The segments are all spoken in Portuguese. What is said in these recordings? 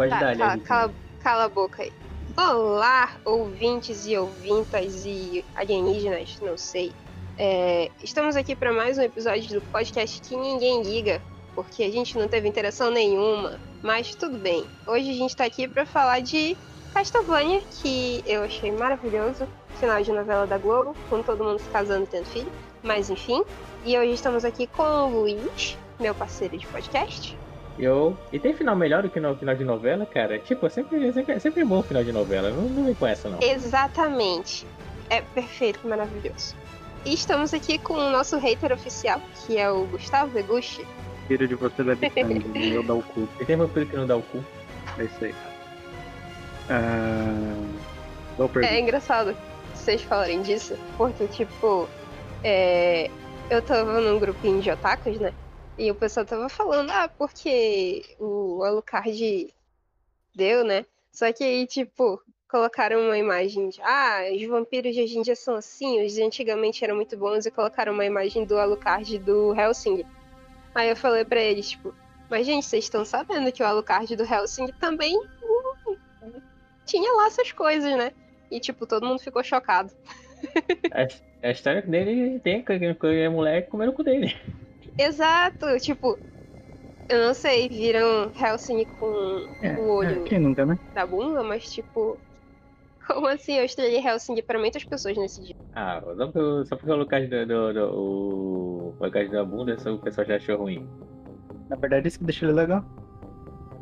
pode Tá, dar, cala, ali. cala, cala a boca aí. Olá, ouvintes e ouvintas e alienígenas, não sei. É, estamos aqui para mais um episódio do podcast que ninguém liga, porque a gente não teve interação nenhuma. Mas tudo bem. Hoje a gente tá aqui para falar de Castlevania, que eu achei maravilhoso. Final de novela da Globo, com todo mundo se casando e tendo filho. Mas enfim. E hoje estamos aqui com o Luiz, meu parceiro de podcast. Eu... E tem final melhor do que no final de novela, cara? Tipo, é sempre, é sempre, é sempre bom final de novela. Não, não vem com essa, não. Exatamente. É perfeito, maravilhoso. E estamos aqui com o nosso hater oficial, que é o Gustavo Eguchi. Tiro de você sangue, eu dou o cu. E tem vampiro que não dá o cu. É isso aí. Pergunta. É engraçado vocês falarem disso, porque, tipo, é, eu tava num grupinho de otakus, né? E o pessoal tava falando, ah, porque o Alucard deu, né? Só que aí, tipo, colocaram uma imagem de, ah, os vampiros de hoje em dia são assim, os de antigamente eram muito bons, e colocaram uma imagem do Alucard do Helsing. Aí eu falei pra eles, tipo, mas gente, vocês estão sabendo que o Alucard do Helsing também tinha lá essas coisas, né? E, tipo, todo mundo ficou chocado. A, a história dele tem que a mulher comendo o cu dele. Exato, tipo, eu não sei, viram Helsing com É, o olho é, quem nunca, né? da bunda, mas, tipo, como assim? Eu estrelei Helsing pra muitas pessoas nesse dia. Ah, só porque, só porque o Lucas do, do, do, o Lucas da bunda, só o pessoal já achou ruim. Na verdade, isso que deixa ele legal.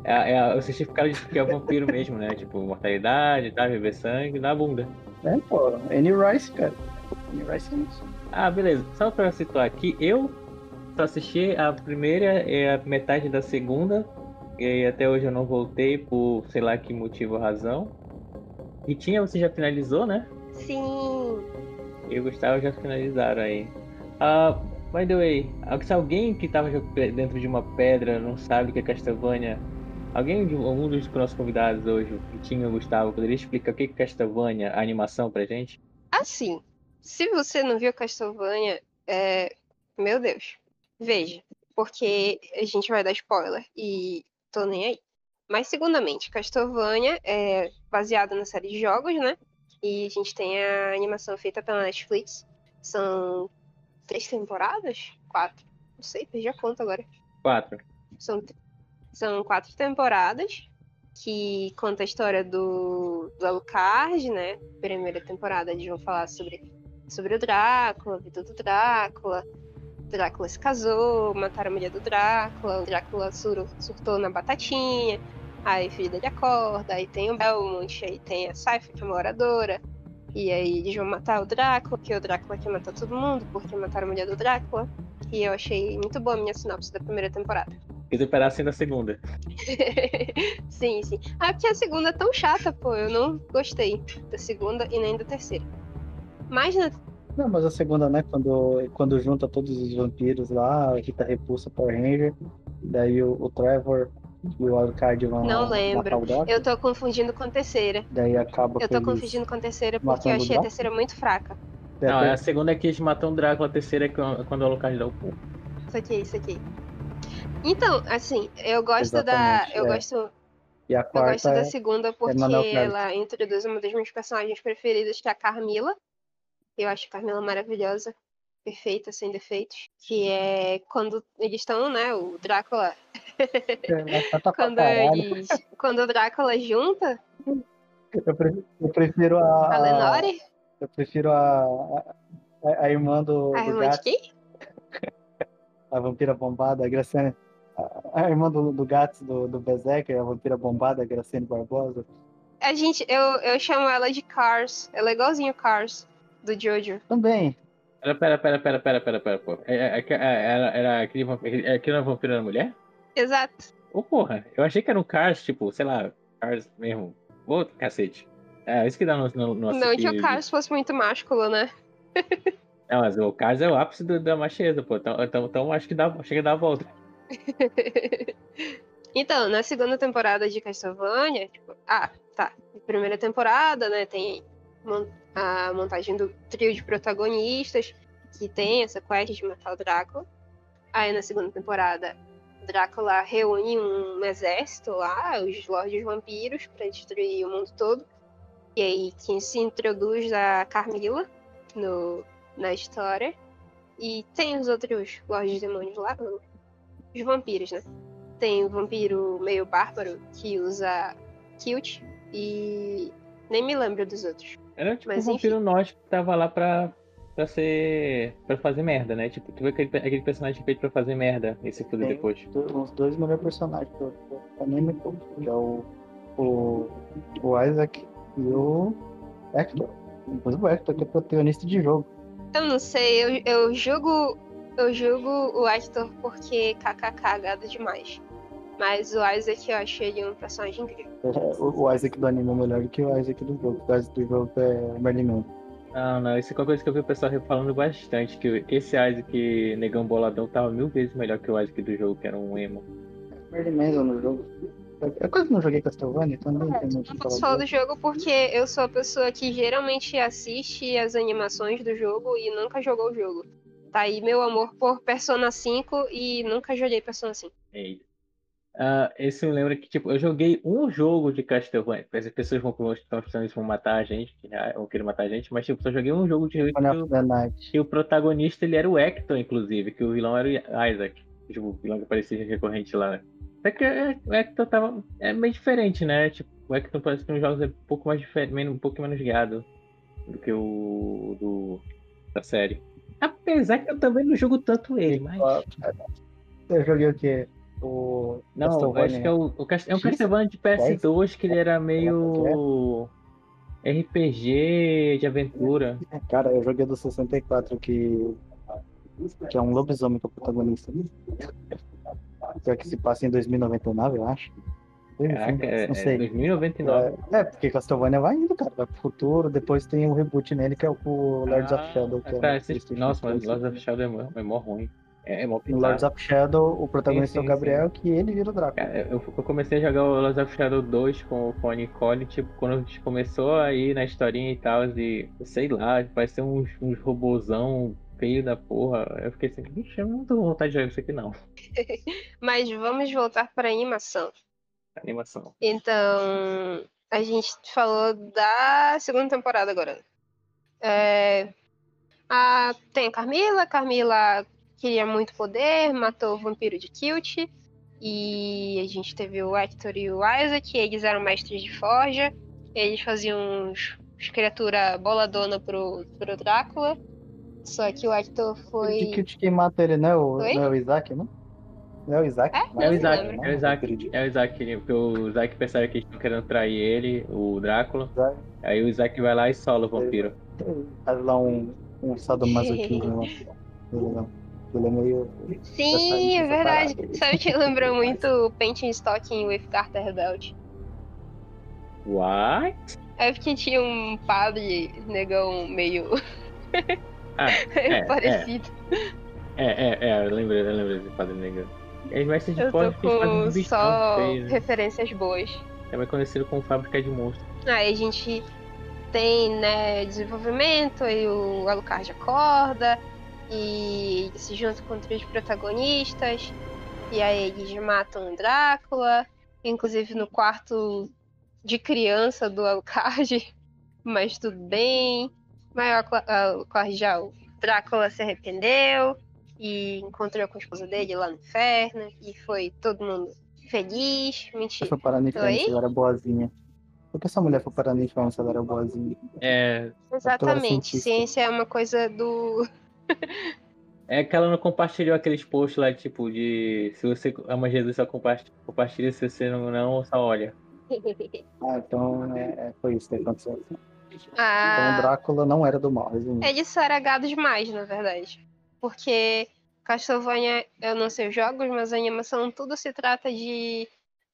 É, é o certificado de que é vampiro mesmo, né? Tipo, mortalidade, tá? Beber sangue na bunda. É, pô. Annie Rice, cara. Annie Rice é isso. Ah, beleza. Só pra situar aqui, eu só assisti a primeira e a metade da segunda. E até hoje eu não voltei por sei lá que motivo ou razão. E tinha, você já finalizou, né? Sim, E o Gustavo já finalizaram aí. Ah, by the way, se alguém que tava dentro de uma pedra não sabe o que é Castlevania, alguém de algum dos nossos convidados hoje, o Vitinho ou o Gustavo, poderia explicar o que é Castlevania, a animação pra gente? assim, se você não viu Castlevania, é... meu Deus, veja, porque a gente vai dar spoiler e tô nem aí. Mas, segundamente, Castlevania é baseado na série de jogos, né? E a gente tem a animação feita pela Netflix. São três temporadas? Quatro? Não sei, perdi a conta agora. Quatro. São, são quatro temporadas que conta a história do, do Alucard, né? Primeira temporada eles vão falar sobre, sobre o Drácula, a vida do Drácula. Drácula se casou, mataram a mulher do Drácula, o Drácula sur, surtou na batatinha, aí o filho dele acorda, aí tem o Belmont, aí tem a Cypher, que é uma oradora, e aí eles vão matar o Drácula, porque o Drácula quer matar todo mundo, porque mataram a mulher do Drácula. E eu achei muito boa a minha sinopse da primeira temporada. E do pedacinho da segunda. sim, sim. Ah, porque a segunda é tão chata, pô. Eu não gostei da segunda e nem da terceira. Mas na Não, mas a segunda, né? Quando, quando junta todos os vampiros lá, a Rita repulsa Power Ranger, daí o, o Trevor e o Alucard vão Não lembro. matar o Drácula, eu tô confundindo com a terceira. daí acaba Eu tô confundindo com a terceira porque eu achei a terceira muito fraca. Não, até- a segunda é que eles matam o Drácula, a terceira é quando o Alucard dá o cu. Isso aqui, isso aqui. Então, assim, eu gosto da. Exatamente, Eu é. gosto, E a eu gosto quarta da é segunda porque Carlos. ela introduz uma das minhas personagens preferidas, que é a Carmila. Eu acho a Carmila maravilhosa, perfeita, sem defeitos. Que é quando eles estão, né? O Drácula é pra quando eles. Quando o Drácula junta Eu prefiro, eu prefiro a, a Lenore, Eu prefiro a, a, a irmã do, a do irmã de Gats, quem? a vampira bombada, a Graciane. A, a irmã do, do Gats, do, do Berserker, a vampira bombada, a Graciane Barbosa. A gente, eu, eu chamo ela de Cars. Ela é igualzinho Cars, do Jojo. Também. Pera, pera, pera, pera, pera, pera, pera, pô. É, é, é, é, era, era aquele vampiro, aquilo era vampiro da mulher? Exato. Ô, porra, eu achei que era um Cars, tipo, sei lá, Cars mesmo. Ô, cacete. É, isso que dá no, no, no Não que o Cars fosse muito másculo, né? Não, mas o Cars é o ápice do- da macheza, pô. Então, então, então acho que dá, chega a dar a volta. então, na segunda temporada de Castlevania, tipo, ah, tá. Primeira temporada, né, tem a montagem do trio de protagonistas, que tem essa quest de matar o Drácula. Aí na segunda temporada Drácula reúne um exército lá, os Lordes Vampiros, para destruir o mundo todo. E aí quem se introduz a Carmila no, na história. E tem os outros Lordes Demônios lá, os vampiros, né? Tem o vampiro meio bárbaro que usa kilt e nem me lembro dos outros. Era tipo Mas, um vampiro nórdico que tava lá pra, pra ser. pra fazer merda, né? Tipo, tu vê aquele, aquele personagem feito pra fazer merda e se fuder depois. Os dois melhores personagens do, do anime, pô, que é o, o, o Isaac e o Hector. Depois o Hector, que é protagonista de jogo. Eu não sei, eu, eu julgo. Eu julgo o Hector porque kkk gado demais. Mas o Isaac eu achei ele um personagem incrível. É, O, Isaac do anime é melhor do que o Isaac do jogo. O Isaac do jogo é Merlin. Não, não, isso é uma coisa que eu vi o pessoal falando bastante, que esse Isaac negão boladão tava mil vezes melhor que o Isaac do jogo, que era um emo. Merlin Manson no jogo. É quase que não joguei Castlevania, então não o Não posso falar falar do jogo porque eu sou a pessoa que geralmente assiste as animações do jogo e nunca jogou o jogo. Tá aí meu amor por Persona 5 e nunca joguei Persona 5. Eita. Ah, esse me lembra que, tipo, eu joguei um jogo de Castlevania. As pessoas vão estão pensando que vão matar a gente, que já vão querer matar a gente, mas, tipo, só joguei um jogo de que o protagonista ele era o Hector, inclusive, que o vilão era o Isaac. Tipo, o vilão que aparecia recorrente lá, né? Só que é, o Hector tava. É meio diferente, né? Tipo, o Hector parece que nos jogos é um pouco mais diferente, um pouco menos guiado do que o do, da série. Apesar que eu também não jogo tanto ele, mas. Eu joguei o quê? O Não, acho que é o, o Cast- é um? Castlevania de PS2 que ele era meio RPG de aventura. Cara, eu joguei do 64 que. Que é um lobisomem que é o protagonista. Que é que se passa em 2099, eu acho. Caraca, é, não é sei. 2099. É, é, porque Castlevania vai indo, cara. Vai pro futuro, depois tem um reboot nele que é o Lords of Ah, Shadow. Que é cara, no esse- nossa, mas 3. Lords of Shadow é mó, é mó ruim. É, é mó No. Lords of Shadow, o protagonista Sim, é sim, o Gabriel, que ele vira o Drácula. Eu, eu comecei a jogar o Lords of Shadow 2 com, com a Nicole, tipo, quando a gente começou a ir na historinha e tal, e sei lá, parece uns, uns robozão feio da porra. Eu fiquei assim, bicho, eu não tô com vontade de jogar isso aqui não. Mas vamos voltar para animação. Animação. Então, a gente falou da segunda temporada agora. É, a, tem a Carmila. Carmila queria muito poder, matou o vampiro de Kilt. E a gente teve o Hector e o Isaac. Eles eram mestres de forja. Eles faziam uns, uns criatura boladona pro, pro Drácula. Só que o Hector foi. De que quem mata ele não é o, não é o Isaac, não? Não é o Isaac? É? É o Isaac, lembro. é o Isaac, é o Isaac, porque o Isaac percebe que eles estão querendo trair ele, o Drácula. Isaac. Aí o Isaac vai lá e sola o vampiro. Faz lá um, um sadomasoquismo lá. Ele é meio. Sim, é verdade. parada. Sabe que lembrou muito o Painting Stocking with Carter Rebelde. What? É porque tinha um padre negão meio Ah, é, parecido. é, é, é, eu lembrei, eu lembrei desse padre negro. Eles mestres de Eu forja tô com só feio, né? referências boas. Também conhecido como fábrica de monstros. Aí a gente tem, né, desenvolvimento, e o Alucard acorda, e ele se junta com três protagonistas, e aí eles matam o Drácula, inclusive no quarto de criança do Alucard, mas tudo bem. Mas Alucard já, o Drácula se arrependeu, e encontrou com a esposa dele lá no inferno, e foi todo mundo feliz. Mentira. Foi parar no inferno ela era boazinha. Por que essa mulher foi parar no inferno se ela era boazinha? É, Exatamente. Ciência é uma coisa do. É que ela não compartilhou aqueles posts lá, tipo, de se você ama Jesus, só compartilha, compartilha se você não, não só olha. Ah, então é, é- foi isso que aconteceu. Então o Ah, Drácula não era do mal, resumindo. ele só era gado demais, na verdade. Porque Castlevania, eu não sei os jogos, mas a animação tudo se trata de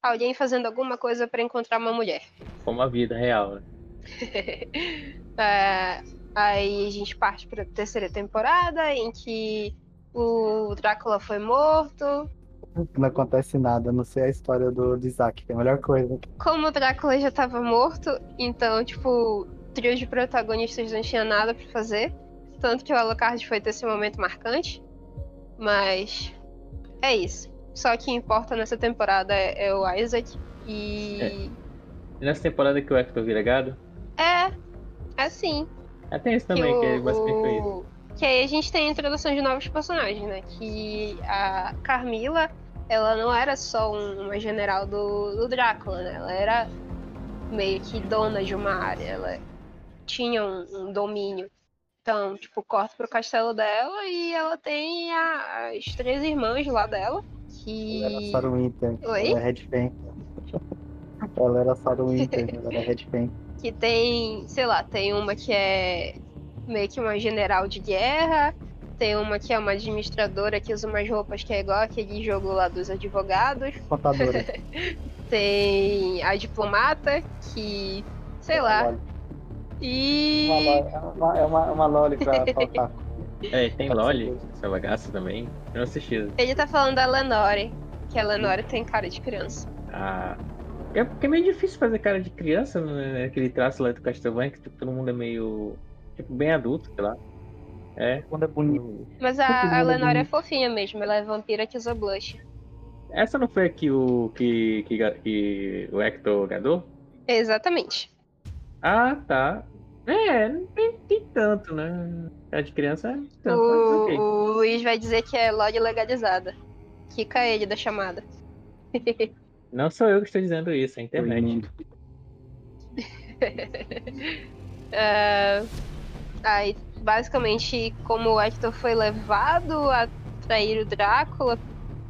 alguém fazendo alguma coisa pra encontrar uma mulher. Como a vida real, né? É, aí a gente parte pra terceira temporada, em que o Drácula foi morto. Não acontece nada, a não sei a história do, do Isaac, que é a melhor coisa. Como o Drácula já tava morto, então, tipo, o trio de protagonistas não tinha nada pra fazer. Tanto que o Alucard foi ter esse momento marcante. Mas é isso. Só que importa nessa temporada é, é o Isaac. E. É. Nessa temporada que o Hector vira gado? É, é sim. É, tem isso também, que, que é basicamente o... Que aí a gente tem a introdução de novos personagens, né? Que a Carmila, ela não era só uma general do, do Drácula, né? Ela era meio que dona de uma área. Ela tinha um, um domínio. Então, tipo, corta pro castelo dela e ela tem a, as três irmãs lá dela. Que... Ela era Sarah Winter. Oi? Ela é Red ela era Sarah Winter, ela era Red. Que tem, sei lá, tem uma que é meio que uma general de guerra. Tem uma que é uma administradora que usa umas roupas que é igual aquele jogo lá dos advogados. Contadora. tem a diplomata, que. sei lá. E. Uma, uma, é uma, uma loli pra faltar. É, tem Loli, essa bagaça também. Eu não assisti. Ele tá falando da Lenore, que a Lenore tem cara de criança. Ah. É porque é meio difícil fazer cara de criança, né? Aquele traço lá do Castlevania, que tipo, todo mundo é meio. Tipo, bem adulto, sei lá. É. Quando é bonito. Mas a, a Lenore é fofinha mesmo, ela é vampira que usa blush. Essa não foi a que o. que, que, que o Hector gadou? Exatamente. Ah, tá. É, não tem, tem tanto, né? A de criança é tanto. O, okay. o Luiz vai dizer que é LOD legalizada. Fica ele da chamada. Não sou eu que estou dizendo isso, é a internet. uh, aí, basicamente, como o Hector foi levado a trair o Drácula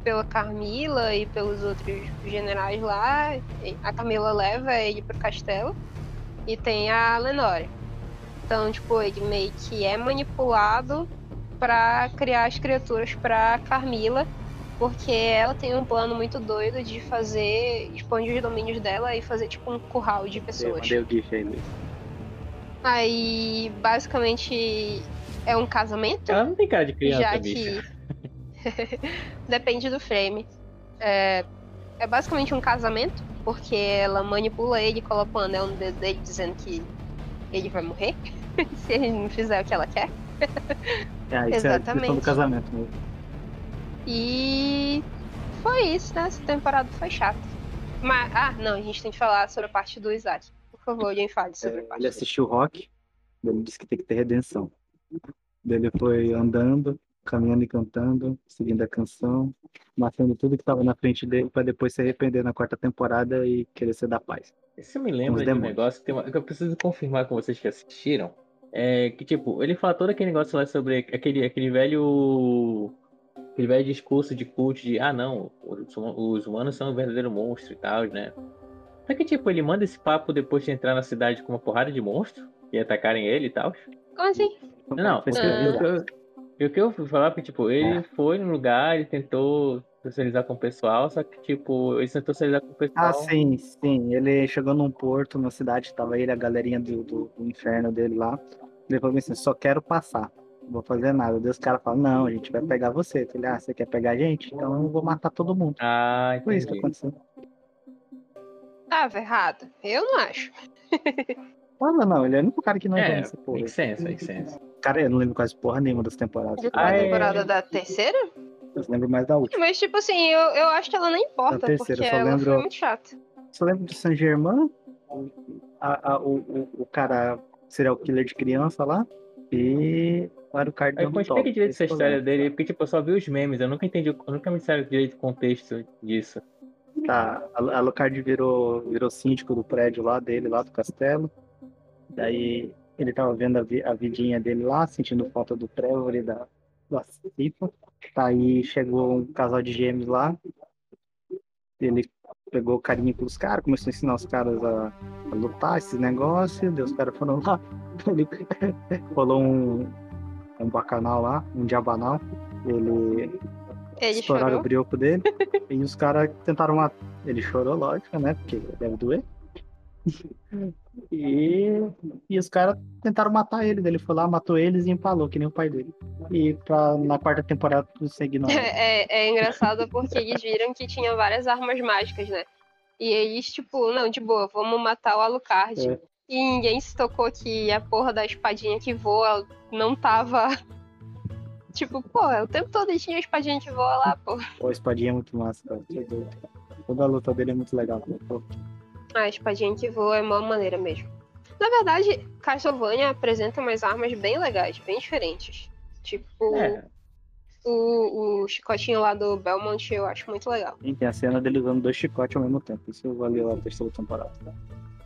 pela Carmila e pelos outros generais lá, a Carmila leva ele pro castelo e tem a Lenore. Então, tipo, ele meio que é manipulado para criar as criaturas para Carmila, porque ela tem um plano muito doido de fazer, expandir os domínios dela e fazer tipo um curral de pessoas. Eu mandei o aí, Aí, basicamente, é um casamento. Ela não tem cara de criança, já que depende do frame. É... é basicamente um casamento, porque ela manipula ele, coloca o anel no dedo dele, dizendo que ele vai morrer se ele não fizer o que ela quer. É, isso Exatamente. É a do casamento mesmo. E foi isso, né? Essa temporada foi chata. Mas, ah, não, a gente tem que falar sobre a parte do Isaac. Por favor, alguém fale sobre é, a parte. Ele assistiu o rock, ele disse que tem que ter redenção. Ele foi andando, caminhando e cantando, seguindo a canção, matando tudo que estava na frente dele para depois se arrepender na quarta temporada e querer ser da paz. Isso me lembra de um negócio que, uma, que eu preciso confirmar com vocês que assistiram. É que, tipo, ele fala todo aquele negócio lá sobre aquele, aquele velho. Aquele velho discurso de culto de, ah, não, os, os humanos são um verdadeiro monstro e tal, né? Só que, tipo, ele manda esse papo depois de entrar na cidade com uma porrada de monstro e atacarem ele e tal. Como assim? Não, não, porque ah. eu, o que eu fui falar, porque, tipo, ele foi no lugar, ele tentou socializar com o pessoal, só que, tipo, ele tentou socializar com o pessoal. Ah, sim, sim. Ele chegou num porto, na cidade, tava ele, a galerinha do, do, do inferno dele lá. Ele falou assim, só quero passar. Não vou fazer nada. Deus, cara fala, não, a gente vai pegar você. Ele, ah, você quer pegar a gente? Então eu vou matar todo mundo. Ah, entendi. Foi isso que aconteceu. Tava errado. Eu não acho. Não, não, ele é o único cara que não é, essa porra. Make sense. Cara, eu não lembro quase porra nenhuma das temporadas. A ah, temporada é... da terceira? Eu lembro mais da última. Mas, tipo assim, eu, eu acho que ela não importa, da terceira, porque ela lembro... foi muito chata. Só lembro de Saint Germain, a, a, o, o, o cara serial killer de criança lá, e o Card Eu explica direito essa história dele, porque tipo, eu só vi os memes, eu nunca entendi, eu nunca me disseram direito o contexto disso. Tá, a Alucard virou, virou síndico do prédio lá dele, lá do castelo. Daí ele tava vendo a, vi, a vidinha dele lá, sentindo falta do Trevor e da, da Cipa. Tá aí chegou um casal de gêmeos lá. Ele pegou carinho pelos caras, começou a ensinar os caras a, a lutar esses negócios. Daí os caras foram lá. Ele rolou um, um bacanal lá, um diabanal. Ele ele estouraram chorou? o brioco dele. e os caras tentaram matar. Ele chorou, lógico, né? Porque deve doer. E, e os caras tentaram matar ele. Ele foi lá, matou eles e empalou, que nem o pai dele. E pra, na quarta temporada conseguir não. É, é engraçado porque eles viram que tinha várias armas mágicas, né? E eles, tipo, não, de boa, vamos matar o Alucard. É. E ninguém se tocou que a porra da espadinha que voa não tava tipo, pô, o tempo todo tinha a espadinha que voa lá, pô. Pô, a espadinha é muito massa, cara. É. Toda a luta dele é muito legal. Pô, A espadinha que voa é uma maneira mesmo. Na verdade, Castlevania apresenta umas armas bem legais, bem diferentes. Tipo, É, o, o chicotinho lá do Belmont eu acho muito legal. Sim, tem a cena dele usando dois chicotes ao mesmo tempo. Isso valeu a terceira temporada.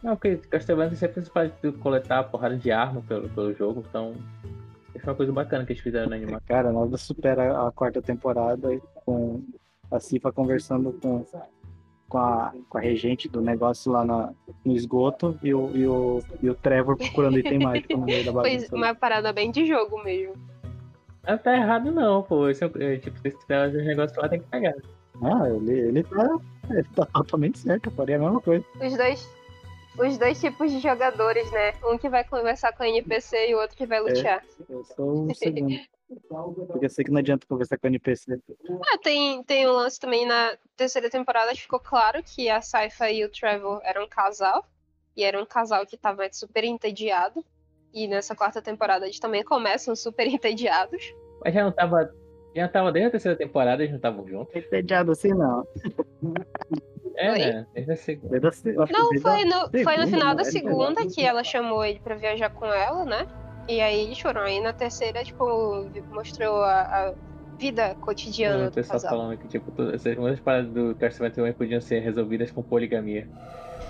Não, porque Castlevania sempre faz coletar porrada de arma pelo, pelo jogo, então. Isso é uma coisa bacana que eles fizeram na animação. Cara, nada supera a quarta temporada com a Cifa conversando com, com, a, com a regente do negócio lá na, no esgoto e o, e, o, e o Trevor procurando item mágico no meio da Foi bagunça. uma parada bem de jogo mesmo. Ah, tá errado não, pô. Isso é, é, tipo, se tiver os negócios lá, tem que pegar. Ah, ele, ele, tá, ele tá totalmente certo, eu faria a mesma coisa. Os dois, os dois tipos de jogadores, né? Um que vai conversar com a NPC e o outro que vai lutear. Eu sou o segundo. Porque eu sei que não adianta conversar com o NPC. Ah, tem, tem um lance também na terceira temporada que ficou claro que a Saifa e o Trevor eram um casal. E era um casal que tava super entediado. E nessa quarta temporada eles também começam super entediados. Mas já não tava. Já tava desde a terceira temporada, eles não estavam juntos. Entediado assim, não. É, Oi? né? Desde a segunda. Eu Não, foi no, foi no segunda, final da né? segunda que ela chamou ele pra viajar com ela, né? E aí eles foram. Aí na terceira, tipo, mostrou a, a vida cotidiana pessoal casal. falando que, tipo, todas muitas paradas do Castlevania podiam ser resolvidas com poligamia.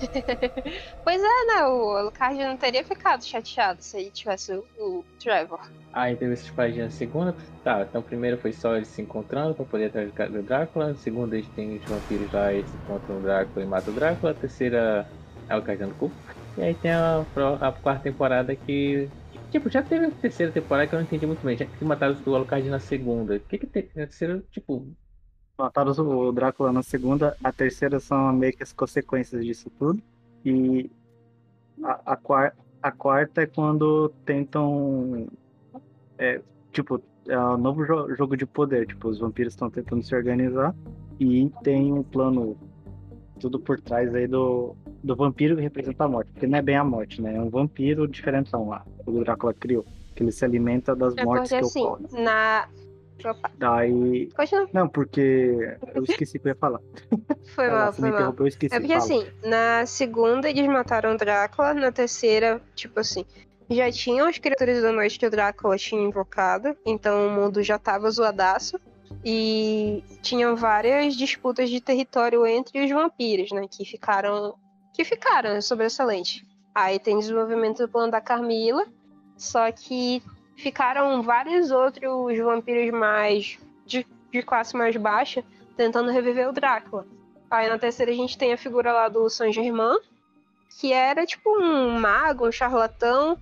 Pois é, né? O Alucard não teria ficado chateado se ele tivesse o, o Trevor. Aí teve esses páginas na segunda. Tá, então primeiro foi só eles se encontrando pra poder atrás do Drácula. Segunda eles têm os vampiros lá, eles encontram o Drácula e matam o Drácula. Terceira é o Cajando Cu. E aí tem a, a quarta temporada que. Tipo, já teve a terceira temporada que eu não entendi muito bem. Já que mataram o Alucard na segunda. O que que tem na terceira, tipo. Mataram o Drácula na segunda, a terceira são meio que as consequências disso tudo. E a, a, quar- a quarta é quando tentam. É, tipo, é um novo jo- jogo de poder. Tipo, os vampiros estão tentando se organizar e tem um plano tudo por trás aí do, do vampiro que representa a morte. Porque não é bem a morte, né? É um vampiro diferentão lá, o Drácula criou. Que ele se alimenta das É mortes que assim, ocorrem. na. Opa, Daí. continua. Não, porque eu esqueci o que eu ia falar. Foi Ela mal, foi mal. eu esqueci. É porque Fala. assim, na segunda eles mataram o Drácula, na terceira, tipo assim, já tinham as criaturas da noite que o Drácula tinha invocado, então o mundo já tava zoadaço. E tinham várias disputas de território entre os vampiros, né? Que ficaram. Que ficaram sobressalentes. Aí tem desenvolvimento do plano da Carmila, só que ficaram vários outros vampiros mais. de, de classe mais baixa tentando reviver o Drácula. Aí na terceira a gente tem a figura lá do Saint Germain, que era tipo um mago, um charlatão,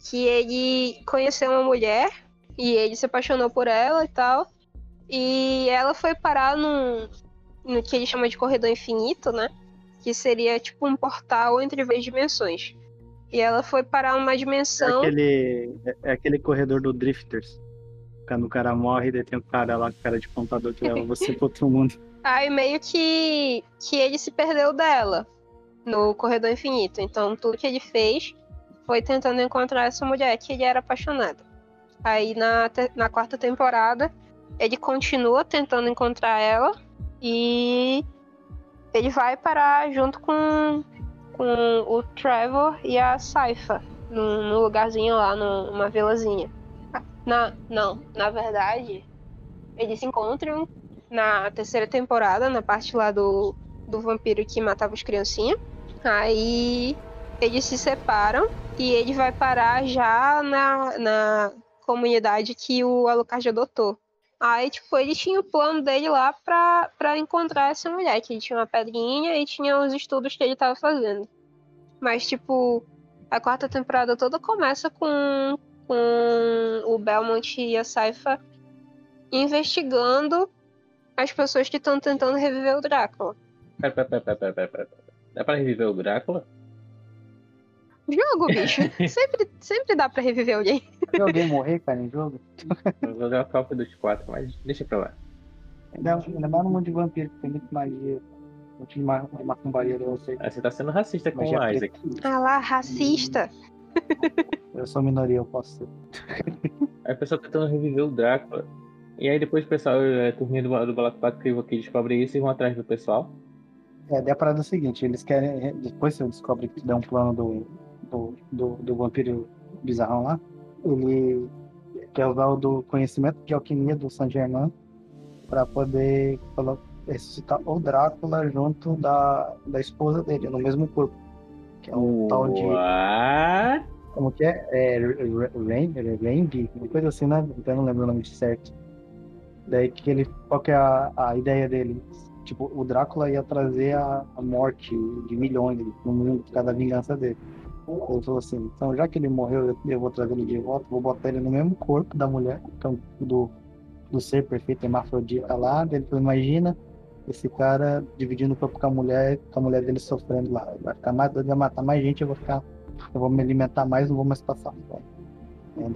que ele conheceu uma mulher e ele se apaixonou por ela e tal. E ela foi parar num, no que ele chama de corredor infinito, né? Que seria tipo um portal entre várias dimensões. E ela foi parar uma É dimensão. aquele, é- é aquele corredor do Drifters. Quando o cara morre, daí tem o cara lá, o cara de computador que leva você pro outro mundo. Aí meio que, que ele se perdeu dela no corredor infinito. Então tudo que ele fez foi tentando encontrar essa mulher que ele era apaixonado. Aí na, na quarta temporada ele continua tentando encontrar ela e ele vai parar junto com, com o Trevor e a Saifa num, num lugarzinho lá, num- numa vilazinha. Na, não, na verdade, eles se encontram na terceira temporada, na parte lá do, do vampiro que matava os criancinhas. Aí eles se separam e ele vai parar já na, na comunidade que o Alucard adotou. Aí, tipo, ele tinha o plano dele lá pra, pra encontrar essa mulher, que ele tinha uma pedrinha e tinha os estudos que ele tava fazendo. Mas, tipo, a quarta temporada toda começa com, com o Belmont e a Saifa investigando as pessoas que estão tentando reviver o Drácula. Pera, pera, pera, pera, pera, pera. Dá pra reviver o Drácula? Jogo, bicho. sempre, sempre dá pra reviver alguém. Se alguém morrer, cara, em jogo, Eu vou jogar Call of Duty 4, mas deixa pra lá. ainda, ainda mais no mundo de vampiro, que tem muito magia. Muito de ma- de macumbaria, eu sei. Ah, Você tá sendo racista com o. Isaac. Ah lá, racista. Eu sou minoria, eu posso ser. Aí a pessoa tá tentando reviver o Drácula. E aí depois o pessoal, a turminha do, do Balacobaco que descobre isso e vão atrás do pessoal. É, daí a parada é o seguinte, eles querem. Depois você descobre que dá um plano do, do, do, do vampiro bizarrão lá, ele quer usar o do conhecimento de alquimia do Saint Germain para poder ressuscitar o Drácula junto da, da esposa dele, no mesmo corpo. Que é um tal de. What? Como que é? É Rainby, uma coisa assim, né? Então eu não lembro o nome certo. Daí que ele. Qual que é a, a ideia dele? Tipo, o Drácula ia trazer a, a morte de milhões no mundo por causa da vingança dele. Ele falou assim, então já que ele morreu, eu, eu vou trazer ele de volta, vou botar ele no mesmo corpo da mulher, então, do, do ser perfeito hermafrodita lá. Ele falou, imagina esse cara dividindo o corpo com a mulher, com a mulher dele sofrendo lá. Vai ficar mais doido, vai matar mais gente, eu vou ficar. Eu vou me alimentar mais, não vou mais passar fome.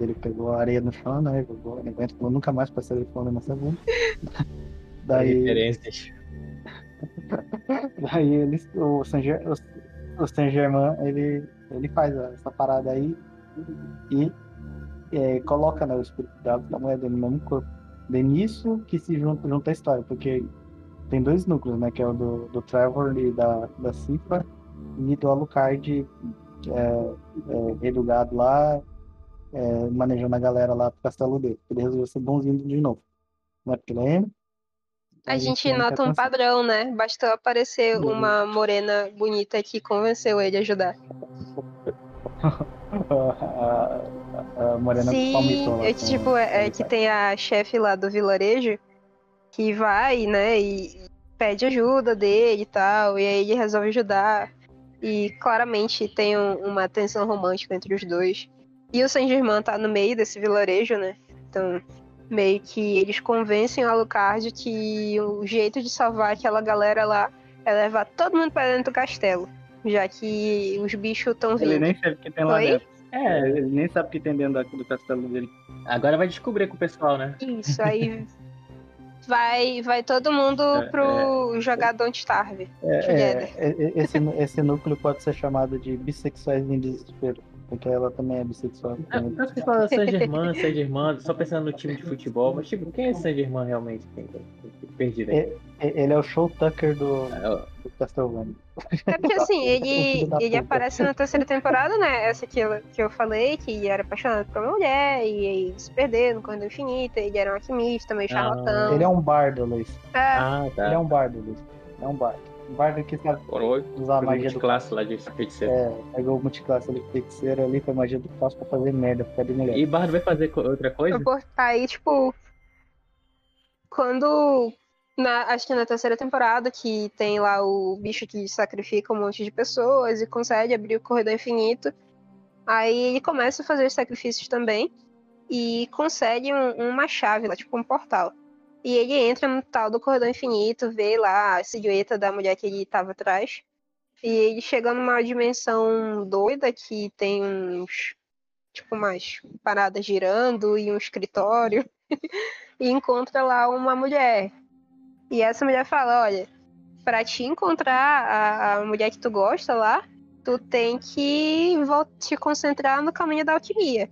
Ele pegou a areia no chão, né? Jogou, ele falou, nunca mais passei fome nessa bunda. Daí. Referências. Daí eles, o Saint, o, o Saint Germain, ele, ele faz essa parada aí e é, coloca né, o espírito da mulher dele no mesmo corpo. Daí nisso que se junta, junta a história, porque tem dois núcleos, né? Que é o do, do Trevor e da, da Cifra e do Alucard é, é, lá, é, manejando a galera lá pro castelo dele. Ele resolveu ser bonzinho de novo. Não é porque lembra? A gente nota um padrão, né? Bastou aparecer uma morena bonita que convenceu ele a ajudar. a, a, a, morena Sim, palmitou. É que, tipo, é, é que tem a chefe lá do vilarejo que vai, né, e pede ajuda dele e tal, e aí ele resolve ajudar. E claramente tem um, uma tensão romântica entre os dois. E o Saint Germain tá no meio desse vilarejo, né? Então, meio que eles convencem o Alucard que o jeito de salvar aquela galera lá é levar todo mundo para dentro do castelo. Já que os bichos estão vindo. Ele nem sabe o que tem lá Oi? dentro. É, ele nem sabe o que tem dentro do castelo dele. Agora vai descobrir com o pessoal, né? Isso, aí vai, vai todo mundo é, pro é, jogar Don't Starve. É, é, é, esse, esse núcleo pode ser chamado de bissexuais em desespero. Porque ela também é bissexual. É, as pessoas falam San Germain, San Germain, só pensando no time de futebol, mas tipo, quem é San Germain realmente? Perdido aí. Ele é o show Tucker do, é, do Castlevania. É porque assim, ele, ele aparece na terceira temporada, né? Essa que eu, que eu falei, que era apaixonado por uma mulher, e aí se perdeu no Corredor Infinito, ele era um alquimista, meio ah. charlatão. Ele é um bardo, Luiz. É. Ah, tá. Ele é um bardo, Luiz. É um bardo. Bardo que sabe usar a magia do classe lá de feiticeiro. É, pegou o multiclasse ali feiticeiro ali com a magia do caos pra fazer merda, ficar de mulher. E Bardo vai fazer outra coisa? Aí, tipo, quando na, acho que na terceira temporada, que tem lá o bicho que sacrifica um monte de pessoas e consegue abrir o corredor infinito. Aí ele começa a fazer os sacrifícios também e consegue um, uma chave lá, tipo um portal. E ele entra no tal do corredor infinito, vê lá a silhueta da mulher que ele estava atrás. E ele chega numa dimensão doida que tem uns. Tipo, umas paradas girando e um escritório. e encontra lá uma mulher e essa mulher fala: olha, para te encontrar a, a, mulher que tu gosta lá, tu tem que te concentrar no caminho da alquimia.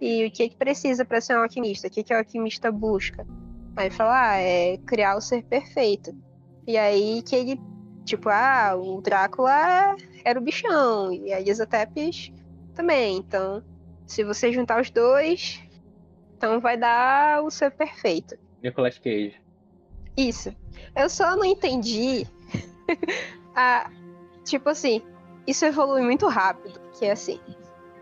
E o que que precisa para ser um alquimista? O que que o alquimista busca? Aí fala: ah, é criar o ser perfeito. E aí que ele, tipo, ah, o Drácula era o bichão, e a Isotepes também. Então, se você juntar os dois, então vai dar o ser perfeito. Nicolas Cage. Isso. Eu só não entendi a. Tipo assim, isso evolui muito rápido. Que é assim.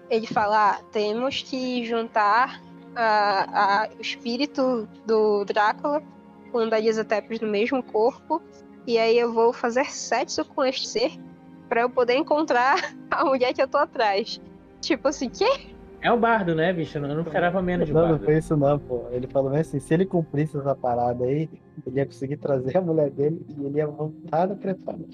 Ele fala, ah, temos que juntar a, a, o espírito do Drácula com da Elisa Tepes no mesmo corpo. E aí eu vou fazer sexo com este ser para eu poder encontrar a mulher que eu tô atrás. Tipo assim, que? É o bardo, né, bicho? Eu não esperava menos de não, bardo. Não, foi isso não, pô. Ele falou assim, se ele cumprisse essa parada aí, ele ia conseguir trazer a mulher dele e ele ia voltar no preparo.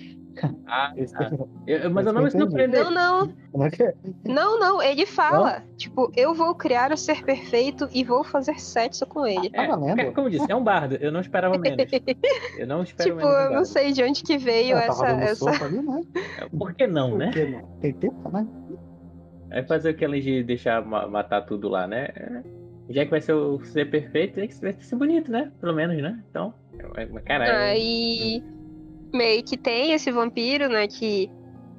Ah, tá. eu, mas eu não me surpreendei. Não, não. É não, não, ele fala, não? tipo, eu vou criar o ser perfeito e vou fazer sexo com ele. É, é, como eu disse, é um bardo, eu não esperava menos. Eu não espero tipo, menos. Tipo, eu não sei de onde que veio essa... essa... Ali, né? Por que não, Por né? Que não? Tem tempo, né? É fazer aquela de deixar matar tudo lá, né? Já que vai ser o ser perfeito, tem que ser bonito, né? Pelo menos, né? Então, caralho. Aí meio que tem esse vampiro, né? Que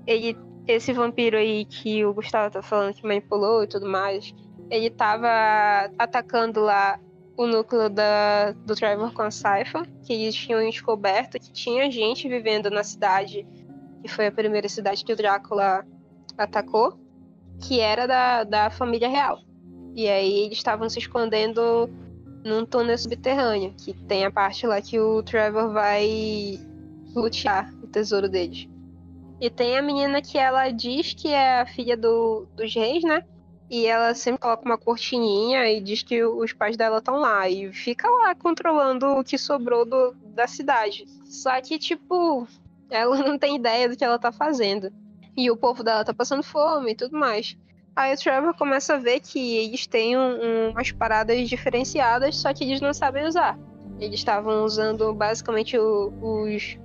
ele. Esse vampiro aí que o Gustavo tá falando que manipulou e tudo mais. Ele tava atacando lá o núcleo da, do Trevor com a Saifa, que eles tinham descoberto que tinha gente vivendo na cidade, que foi a primeira cidade que o Drácula atacou, que era da, da família real. E aí eles estavam se escondendo num túnel subterrâneo, que tem a parte lá que o Trevor vai lutear o tesouro deles. E tem a menina que ela diz que é a filha do, dos reis, né? E ela sempre coloca uma cortininha e diz que os pais dela estão lá. E fica lá controlando o que sobrou do, da cidade. Só que, tipo, ela não tem ideia do que ela tá fazendo. E o povo dela tá passando fome e tudo mais. Aí o Trevor começa a ver que eles têm um, umas paradas diferenciadas, só que eles não sabem usar. Eles estavam usando basicamente o, os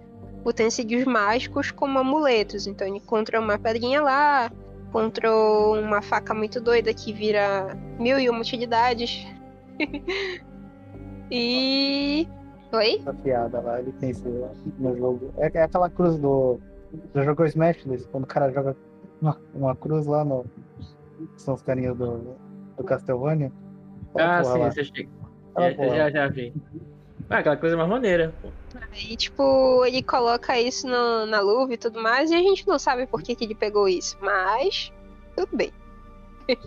utensílios mágicos como amuletos. Então ele encontra uma pedrinha lá, encontrou uma faca muito doida que vira mil e uma utilidades. e. Oi? Essa piada lá, ele tem isso no jogo. É, é aquela cruz do. Já jogou Smash, Luiz? Quando o cara joga uma, uma cruz lá no. São os carinhas do, do Castlevania. Ah, sim, você chega. É, já, já vi. Ah, aquela coisa mais maneira. Aí, tipo, ele coloca isso no, na luva e tudo mais, e a gente não sabe por que, que ele pegou isso, mas tudo bem.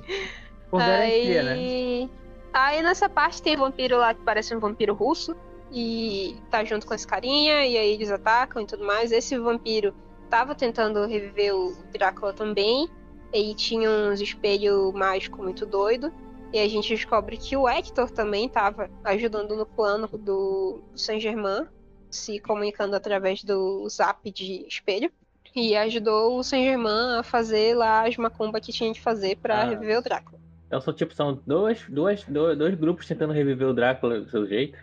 Por garantia, aí... né? Aí nessa parte tem um vampiro lá que parece um vampiro russo, e tá junto com esse carinha, e aí eles atacam e tudo mais. Esse vampiro tava tentando reviver o Drácula também, ele tinha uns espelhos mágicos muito doido. E a gente descobre que o Hector também estava ajudando no plano do Saint-Germain, se comunicando através do zap de espelho. E ajudou o Saint-Germain a fazer lá as macumbas que tinha de fazer para ah. reviver o Drácula. Então são tipo, são dois, dois, dois, dois grupos tentando reviver o Drácula do seu jeito?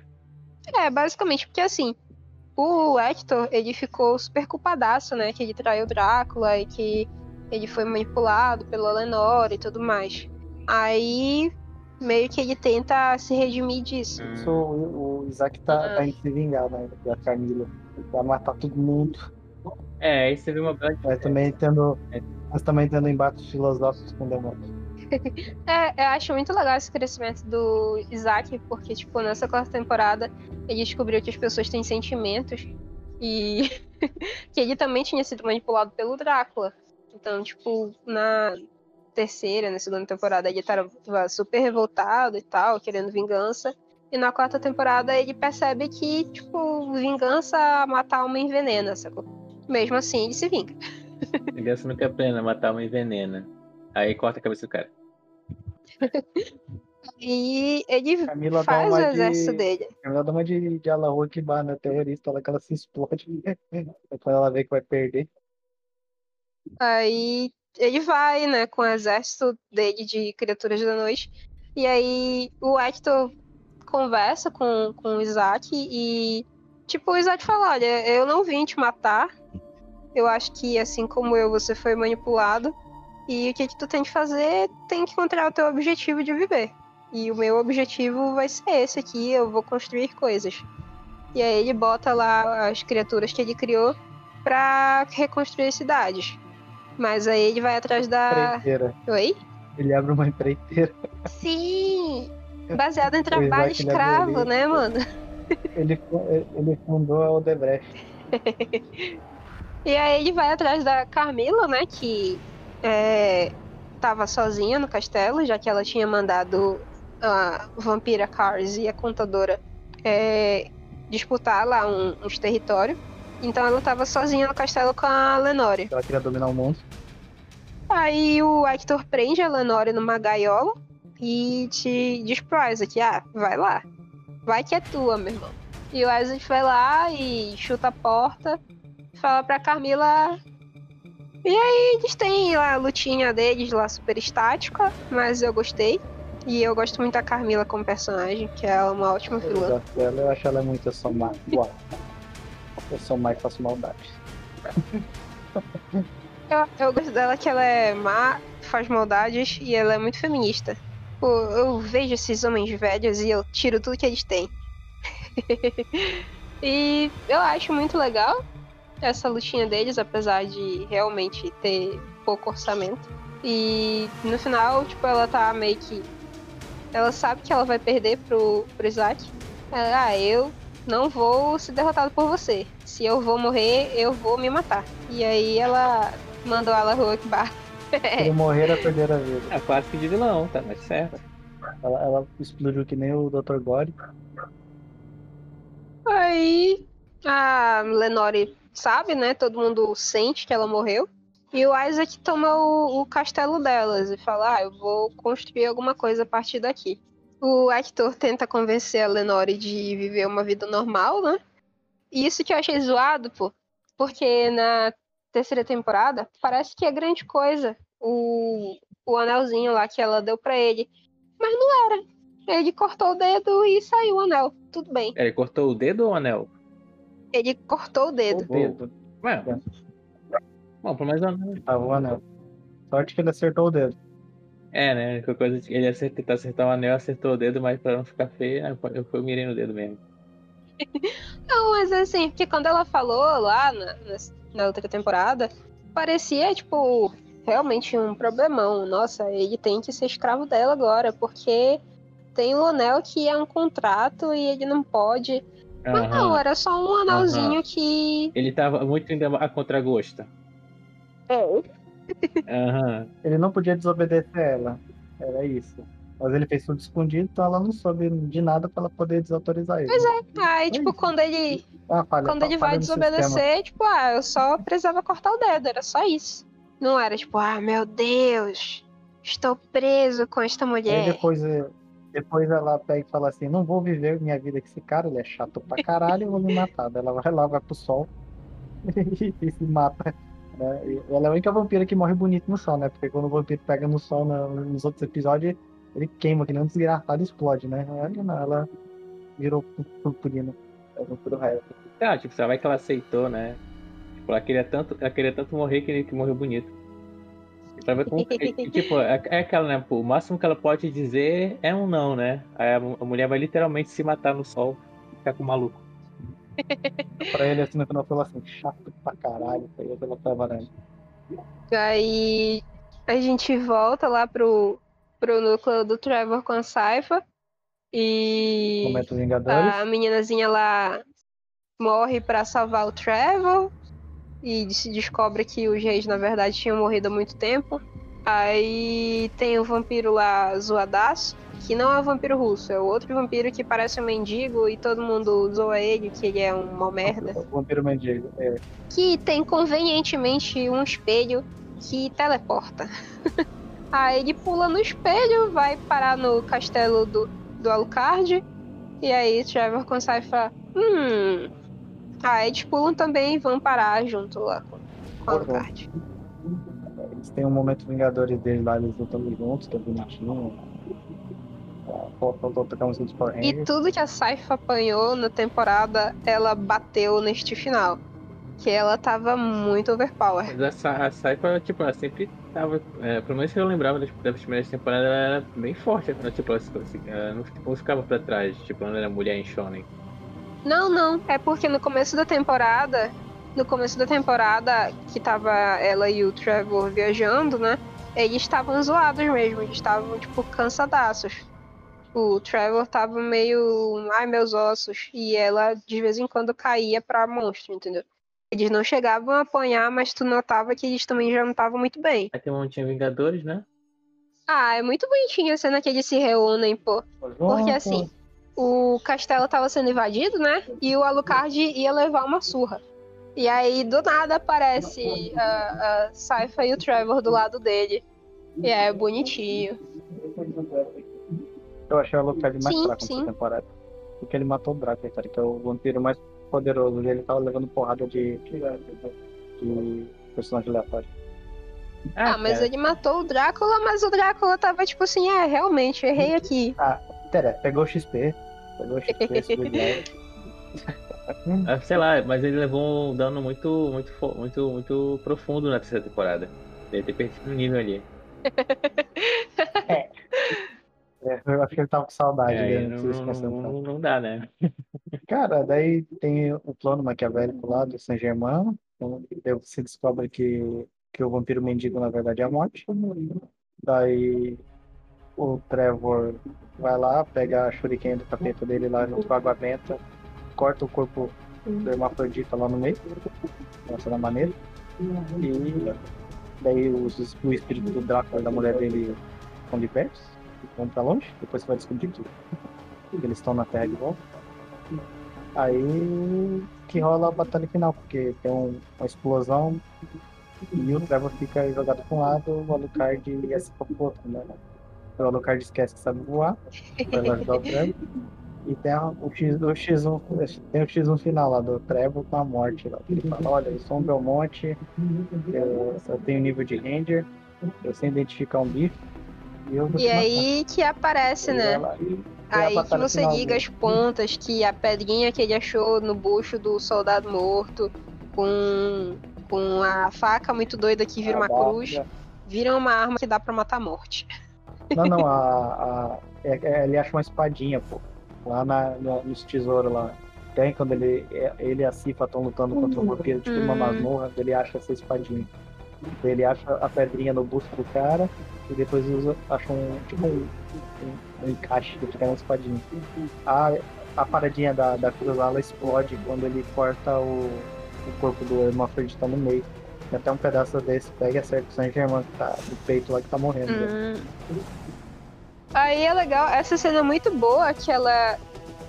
É, basicamente, porque assim, o Hector, ele ficou super culpadaço, né? Que ele traiu o Drácula e que ele foi manipulado pela Lenore e tudo mais. Aí meio que ele tenta se redimir disso. Hum. O, o Isaac tá, tá indo se vingar, né? Da Camila. Ele vai matar todo mundo. É, aí você viu uma bela mas também tendo Mas também tendo embates filosóficos com demônios. é, eu acho muito legal esse crescimento do Isaac, porque, tipo, nessa quarta temporada ele descobriu que as pessoas têm sentimentos e que ele também tinha sido manipulado pelo Drácula. Então, tipo, na, terceira, na segunda temporada, ele tava super revoltado e tal, querendo vingança. E na quarta temporada ele percebe que, tipo, vingança matar uma envenena, sacou? Mesmo assim, ele se vinga. Vingança nunca é plena, matar uma envenena. Aí corta a cabeça do cara. e ele Camila faz o exército de... dele. Camila dá uma de, de Allahu Akbar, né? Terrorista, ela que ela se explode. Quando ela vê que vai perder. Aí ele vai, né, com o exército dele de criaturas da noite. E aí o Hector conversa com, com o Isaac e, tipo, o Isaac fala: Olha, eu não vim te matar. Eu acho que, assim como eu, você foi manipulado. E o que, que tu tem que fazer? Tem que encontrar o teu objetivo de viver. E o meu objetivo vai ser esse aqui: eu vou construir coisas. E aí ele bota lá as criaturas que ele criou para reconstruir cidades. Mas aí ele vai atrás da. Empreiteira. Oi? Ele abre uma empreiteira. Sim! Baseado em trabalho escravo, né, mano? Ele, ele fundou a Odebrecht. e aí ele vai atrás da Carmila, né? Que é, tava sozinha no castelo, já que ela tinha mandado a vampira Cars e a contadora é, disputar lá um, uns territórios. Então ela tava sozinha no castelo com a Lenore. Ela queria dominar o mundo. Aí o Hector prende a Lenore numa gaiola e te diz pro Isaac, ah, vai lá. Vai que é tua, meu irmão. E o Isaac vai lá e chuta a porta, fala pra Carmila. E aí eles têm lá a lutinha deles lá super estática, mas eu gostei. E eu gosto muito da Carmila como personagem, que é uma ótima vilã. Eu, eu acho ela muito má. Eu sou mais faço maldade. eu, eu gosto dela que ela é má, faz maldades e ela é muito feminista. tipo, eu vejo esses homens velhos e eu tiro tudo que eles têm. e eu acho muito legal essa lutinha deles, apesar de realmente ter pouco orçamento. E no final, tipo, ela tá meio que. Ela sabe que ela vai perder pro, pro Isaac. Ah, eu não vou ser derrotado por você. Se eu vou morrer, eu vou me matar. E aí ela mandou ela Akbar. Se ele morrer, ela perder a vida. É clássico de vilão, tá mais certo. Ela, ela explodiu que nem o Dr. Gore. Aí a Lenore sabe, né? Todo mundo sente que ela morreu. E o Isaac toma o, o castelo delas e fala: Ah, eu vou construir alguma coisa a partir daqui. O Hector tenta convencer a Lenore de viver uma vida normal, né? E isso que eu achei zoado, pô. Porque na terceira temporada, parece que é grande coisa o, o anelzinho lá que ela deu para ele. Mas não era. Ele cortou o dedo e saiu o anel. Tudo bem. Ele cortou o dedo ou o anel? Ele cortou o dedo. O dedo. Ué. Bom, pelo menos o anel. Ah, o anel. Sorte que ele acertou o dedo. É, né? Qualquer coisa, ele acertou, tentar acertar o anel, acertou o dedo, mas pra não ficar feio, né, eu, eu mirei no dedo mesmo. Não, mas assim, porque quando ela falou lá na, na outra temporada, parecia, tipo, realmente um problemão. Nossa, ele tem que ser escravo dela agora, porque tem um anel que é um contrato e ele não pode. Uhum. Mas não, era só um anelzinho uhum. que. Ele tava muito ainda a contragosto. É. Uhum. Ele não podia desobedecer ela. Era isso. Mas ele fez tudo escondido, então ela não soube de nada para ela poder desautorizar ele. Pois é. Aí, tipo, quando ele. Ah, falha, quando ele vai desobedecer, sistema. tipo, ah, eu só precisava cortar o dedo, era só isso. Não era tipo, ah, meu Deus, estou preso com esta mulher. Aí depois, depois ela pega e fala assim, não vou viver minha vida com esse cara, ele é chato pra caralho, eu vou me matar. Daí ela vai lá, vai pro sol e se mata. Né? Ela é a única vampira que morre bonito no sol, né? Porque quando o vampiro pega no sol nos outros episódios, ele queima, que nem um desgraçado explode, né? Ela não, ela virou purpurina. É vampiro resto. Ah, tipo, você vai que ela aceitou, né? Tipo, ela queria tanto, ela queria tanto morrer que, que morreu bonito. Pra ver como. tipo, é, é, aquela, né? O máximo que ela pode dizer é um não, né? Aí a, a mulher vai literalmente se matar no sol e ficar com o maluco. Pra ele, assim, no final, falou assim: chato pra caralho, pegou pela travaranda. Aí a gente volta lá pro, pro núcleo do Trevor com a Saifa. E Momento Vingadores. a meninazinha lá morre para salvar o Trevor. E se descobre que os reis, na verdade, tinham morrido há muito tempo. Aí tem o vampiro lá, zoadaço, que não é o vampiro russo, é o outro vampiro que parece um mendigo e todo mundo zoa ele, que ele é uma merda. O vampiro mendigo, é. Que tem convenientemente um espelho que teleporta. Aí ele pula no espelho, vai parar no castelo do, do Alucard. E aí Trevor consegue falar: Hum. Aí eles pulam também e vão parar junto lá com, com o Alucard. Eles têm um momento Vingadores deles lá, eles lutando juntos, E tudo que a Saifa apanhou na temporada, ela bateu neste final que ela tava muito overpower. Mas a, a Saifa, tipo, ela sempre tava. É, pelo menos que eu lembrava das, das primeiras temporadas, ela era bem forte. Né? Tipo, assim, ela não, tipo, não ficava pra trás, tipo, ela era mulher em Shonen. Não, não. É porque no começo da temporada. No começo da temporada, que tava ela e o Trevor viajando, né? Eles estavam zoados mesmo, eles estavam, tipo, cansadaços. O Trevor tava meio. Ai, meus ossos. E ela, de vez em quando, caía pra monstro, entendeu? Eles não chegavam a apanhar, mas tu notava que eles também já não estavam muito bem. Aí tem um montinho Vingadores, né? Ah, é muito bonitinho a cena que eles se reúnem, pô. Porque assim, o castelo tava sendo invadido, né? E o Alucard ia levar uma surra. E aí, do nada, aparece a, a Saifa e o Trevor do lado dele. E é bonitinho. Eu achei o Alucard mais sim, fraco nessa temporada. Porque ele matou o Drácula, cara, que é o vampiro mais poderoso. E ele tava levando porrada de, de personagem aleatório. Ah, ah mas ele matou o Drácula, mas o Drácula tava tipo assim, é, realmente, errei aqui. Ah, Tere, pegou o XP. Pegou o XP, ah, Sei lá, mas ele levou um dano muito, muito, muito, muito profundo na terceira temporada. Deve ter perdido um nível ali. É. É, eu acho que ele tava com saudade É, dele, não, não não, não, dá, né? Cara, daí tem o plano maquiavélico lá do Saint-Germain. Então, daí você descobre que, que o vampiro mendigo, na verdade, é a morte. Daí o Trevor vai lá, pega a shuriken do capeta dele lá junto com a água benta, corta o corpo do hermafrodita lá no meio, essa da maneira. E daí os, o espírito do Drácula da mulher dele estão libertos, vão pra longe, depois você vai descobrir tudo. Eles estão na Terra de volta. Aí que rola a batalha final, porque tem um- uma explosão e o Trevor fica jogado para um lado, o Alucard ia se pro outro, né? O Alucard esquece que sabe voar, lá ajudar o Trevor. E tem o, X, o X1, tem o X1 final lá do Trevor com a morte lá. que Ele fala, olha, eu sou um Belmonte, eu, eu tenho nível de Ranger, eu sei identificar um bicho. E, eu vou te E matar." aí que aparece, né? Aí que você liga as pontas que a pedrinha que ele achou no bucho do soldado morto com, com a faca muito doida que vira A uma cruz, vira uma arma que dá pra matar a morte. Não, não, a, a, é- é- ele acha uma espadinha, pô. Lá na, no- nos tesouros lá. Tem quando ele, é- ele e a Cifa estão lutando contra o vampiro, tipo uma Hum. masmorra, ele acha essa espadinha. Ele acha a pedrinha no busto do cara e depois usa, acha um, tipo um, um, um encaixe que fica na espadinha. A, a paradinha da, da cruz lá, explode quando ele corta o, o corpo do hermafrodita no meio. E até um pedaço desse pega e acerta o Saint Germain que tá no peito lá que tá morrendo. Hum. Aí é legal, essa cena é muito boa, que ela.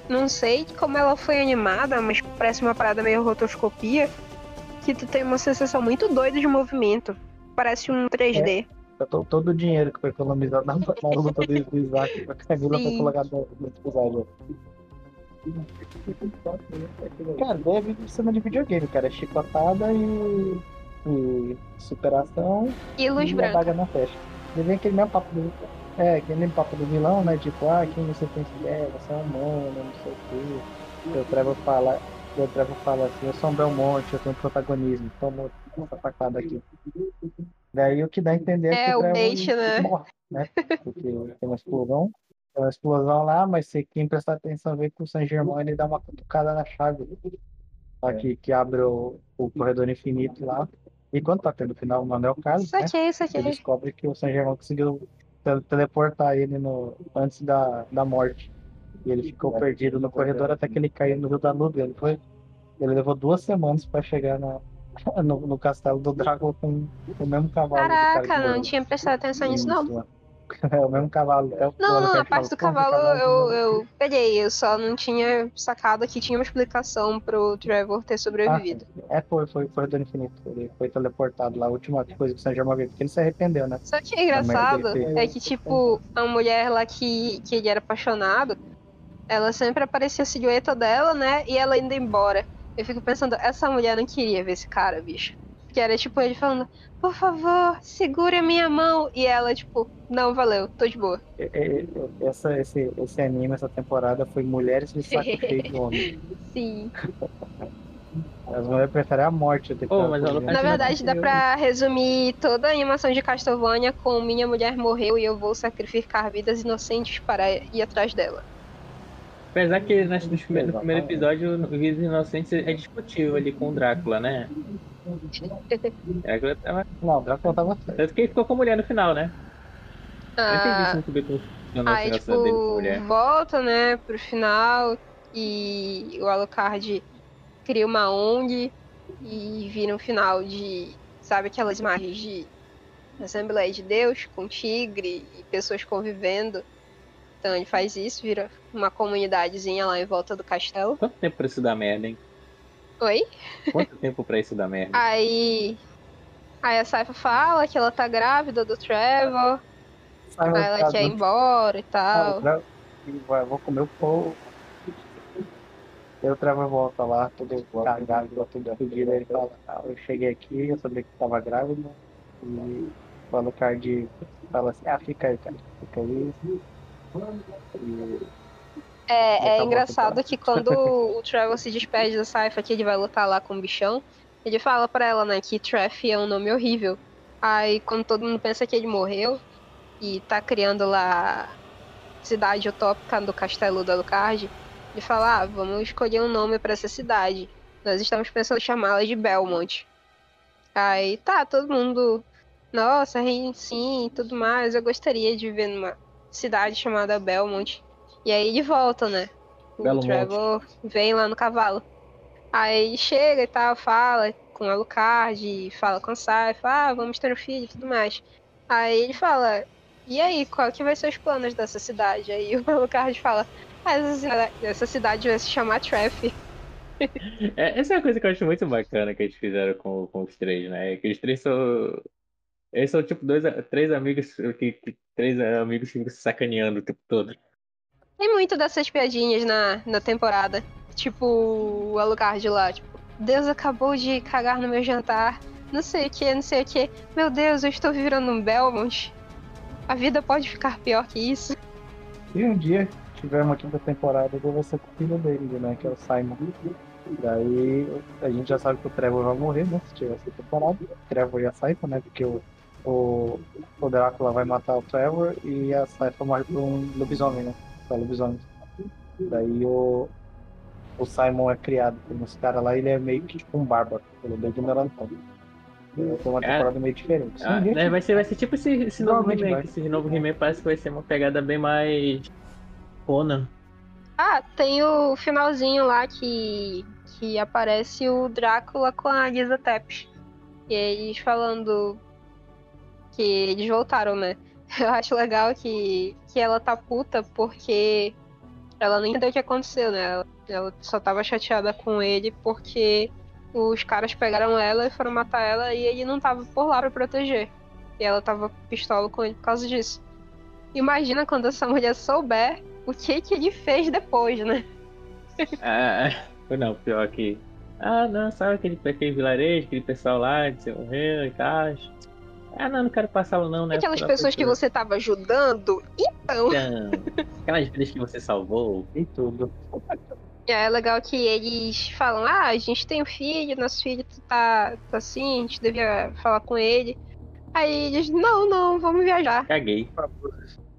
Não sei como ela foi animada, mas parece uma parada meio rotoscopia. Que tu tem uma sensação muito doida de movimento. Parece um 3D. To- Todo o dinheiro que foi economizado na, luta do, Isaac pra Camila foi Sim. colocado no no episódio. Cara, deve ser cena de videogame, cara. É chicotada e, e superação E luz e a branca. na testa. Ele vem aquele mesmo papo do. É, aquele mesmo papo do vilão, né? Tipo, ah, quem você pensa que é? Você é humano, não sei o quê. E o Trevor fala, e o Trevor fala assim, eu sou um Belmonte, eu tenho protagonismo, toma essa facada aqui. Daí o que dá a entender é, É, que o bait, né? morre, né? Porque tem uma explosão, tem uma explosão lá, mas se quem prestar atenção vê que o Saint Germain ele dá uma cutucada na chave lá que, abre o, o corredor infinito lá. E quando tá tendo o final, o Manuel Carlos, né? Ele descobre que o Saint Germain conseguiu te- teleportar ele no, antes da, da morte. E ele ficou perdido no corredor até que ele caiu no Rio da Luz. Ele, foi, ele levou duas semanas para chegar na, no, no castelo do Drácula com, o mesmo cavalo. do cara Caraca, não tinha prestado atenção nisso, não. É o mesmo cavalo. É o- Não, não, a parte do fala, "Pô, que cavalo eu, eu peguei, eu só não tinha sacado que tinha uma explicação pro Trevor ter sobrevivido. É, foi, foi, foi do infinito. Ele foi teleportado lá. A última coisa que o Saint Germain viu, porque ele se arrependeu, né? Só que é engraçado é que, tipo, a mulher lá que, que ele era apaixonado, ela sempre aparecia a silhueta dela, né? E ela indo embora. Eu fico pensando, essa mulher não queria ver esse cara, bicho. Que era tipo ele falando, por favor, segure a minha mão. E ela, tipo, não, valeu, tô de boa. Essa, esse, esse anime, essa temporada, foi mulheres de saco cheio de homem. Sim. As mulheres preferem a morte do que Oh, mas ela tá- Na verdade, dá pra resumir toda a animação de Castlevania com Minha mulher morreu e eu vou sacrificar vidas inocentes para ir atrás dela. Apesar que nas- nos prime- no primeiro episódio, o Vidas Inocentes é discutível ali com o Drácula, né? Drácula tava... Não, o Drácula tava certo. Tanto que ele ficou com a mulher no final, né? Eu não entendi isso Ah, muito bem aí, relação dele com a tipo, mulher. volta, né, pro final e o Alucard cria uma ONG e vira um final de, sabe, aquelas imagens de Assembleia de Deus com tigre e pessoas convivendo. Então ele faz isso, vira uma comunidadezinha lá em volta do castelo. Quanto tempo pra isso dar merda, hein? Oi? Quanto tempo pra isso dar merda? Aí. Aí a Saifa fala que ela tá grávida do Trevor, aí ela quer ir embora e Ah, tal. vai, vou comer o povo. Aí o Trevor volta lá, todo cagado, todo fudido. Ele fala, ah, eu cheguei aqui, eu sabia que tava grávida. E o Alucard fala assim, ah, fica aí, cara, fica aí. É, é engraçado que quando o Trevor se despede da Saifa, que ele vai lutar lá com o bichão, ele fala pra ela, né, que Treff é um nome horrível. Aí quando todo mundo pensa que ele morreu e tá criando lá cidade utópica do castelo da Alucard, ele fala, ah, vamos escolher um nome para essa cidade. Nós estamos pensando em chamá-la de Belmont. Aí tá, todo mundo, nossa, sim, tudo mais. Eu gostaria de viver numa cidade chamada Belmont. E aí ele volta, né? O Belo Trevor vem lá no cavalo. Aí chega e tal, fala com a Alucard, fala com a Sai, fala, ah, vamos ter um filho e tudo mais. Aí ele fala, e aí, qual que vai ser os planos dessa cidade? Aí o Alucard fala, ah, essa cidade, essa cidade vai se chamar Treff. É, essa é uma coisa que eu acho muito bacana que eles fizeram com, com os três, né? Que os três são. Eles são tipo dois, três amigos que, que- três amigos que ficam se sacaneando o tempo todo. Tem muito dessas piadinhas na, na temporada. Tipo, o Alucard lá, tipo, Deus acabou de cagar no meu jantar. Não sei o que, não sei o que. Meu Deus, eu estou virando um Belmont. A vida pode ficar pior que isso. Se um dia tiver uma quinta temporada, eu vou ser com o filho dele, né? Que é o Simon. Daí a gente já sabe que o Trevor vai morrer, né? Se tiver essa temporada. O Trevor e a Saifa, né? Porque o, o, o Drácula vai matar o Trevor e a Saifa morre por um lobisomem, né? Pra lobisomem. Daí o, o Simon é criado por uns caras lá e ele é meio que tipo um bárbaro. Ele é bem ignorantão. Então, Tem uma Cara, temporada meio diferente. Se Ah, né, vai, ser, vai ser tipo esse, esse novo He-Man. vai. Esse novo He-Man parece que vai ser uma pegada bem mais. Conan. Ah, tem o finalzinho lá que, que aparece o Drácula com a Lisa Tepes. E eles falando que eles voltaram, né? Eu acho legal que, que ela tá puta porque ela nem entendeu o que aconteceu, né? Ela, ela só tava chateada com ele porque os caras pegaram ela e foram matar ela e ele não tava por lá pra proteger. E ela tava pistola com ele por causa disso. Imagina quando essa mulher souber o que que ele fez depois, né? Ah, não, pior que. Ah, não, sabe aquele, aquele vilarejo, aquele pessoal lá que você morreu e tal. Ah, não, não quero passá-lo não, né? Aquelas pessoas que você tava ajudando, então. Então, aquelas vidas que você salvou. e tudo. É legal que eles falam, ah, a gente tem um filho, nosso filho tá, tá assim, a gente devia falar com ele. Aí eles, não, não, vamos viajar. Caguei.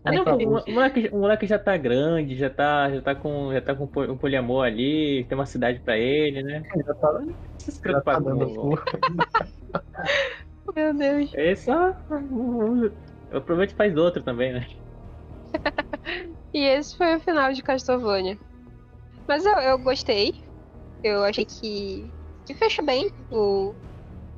Ah, não, o moleque, o moleque já tá grande, já tá, já tá com, já tá com um poliamor ali, tem uma cidade pra ele, né? Já tá, Não precisa se já preocupar tá com dando. Meu Deus. É só. Aproveita e faz outro também, né? E esse foi o final de Castlevania. Mas eu, eu gostei. Eu achei que, que fecha bem o,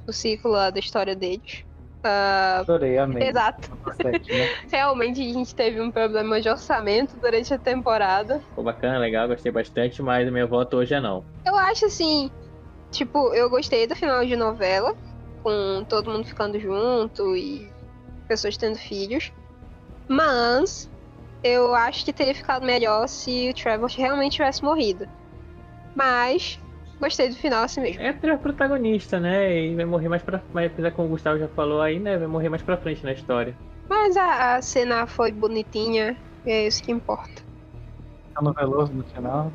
o ciclo lá da história deles. Ah, Adorei, amei. exato. Sete, né? Realmente a gente teve um problema de orçamento durante a temporada. Ficou bacana, legal, gostei bastante, mas o meu voto hoje é não. Eu acho assim, tipo, eu gostei do final de novela, com todo mundo ficando junto e pessoas tendo filhos. Mas eu acho que teria ficado melhor se o Trevor realmente tivesse morrido. Mas gostei do final assim mesmo. É a protagonista, né? E vai morrer mais pra frente, apesar que o Gustavo já falou aí, né? Vai morrer mais pra frente na história. Mas a, a cena foi bonitinha, e é isso que importa. Tá no Veloso no final.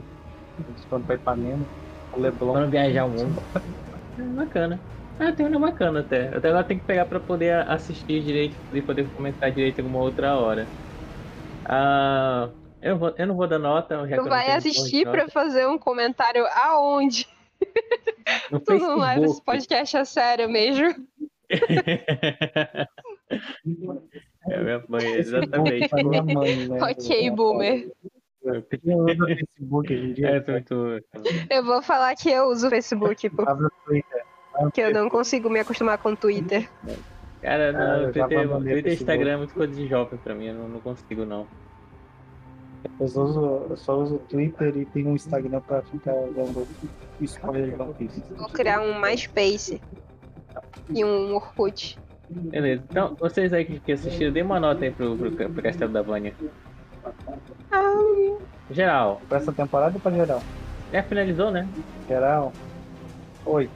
Eles foram pra Ipanema. O Leblon. Vamos viajar o mundo. É bacana. Ah, tem uma bacana até. Até ela tem que pegar pra poder assistir direito e poder comentar direito alguma outra hora. Ah, eu, vou, eu não vou dar nota. eu Tu não vai assistir pra fazer um comentário aonde? no Tu não leva esse Facebook. podcast a sério mesmo. É minha mãe, exatamente. Mãe, né? Ok, boomer. Usa Facebook hoje em dia? É, muito. Eu vou falar que eu uso o Facebook, Abre porque eu não consigo me acostumar com o Twitter. Cara, Ah, não, já Twitter, Twitter e. Instagram é muito coisa de jovem pra mim, eu não, não consigo não. Eu só, uso, eu só uso o Twitter e tenho um Instagram pra ficar vendo spoiler de Piece. Vou criar um MySpace e um Orkut. Beleza, então vocês aí que, que assistiram, dê uma nota aí pro, pro, pro Castelo da Vânia. Ah, Geral, Pra essa temporada ou pra geral? já finalizou, né? Geral. Oi.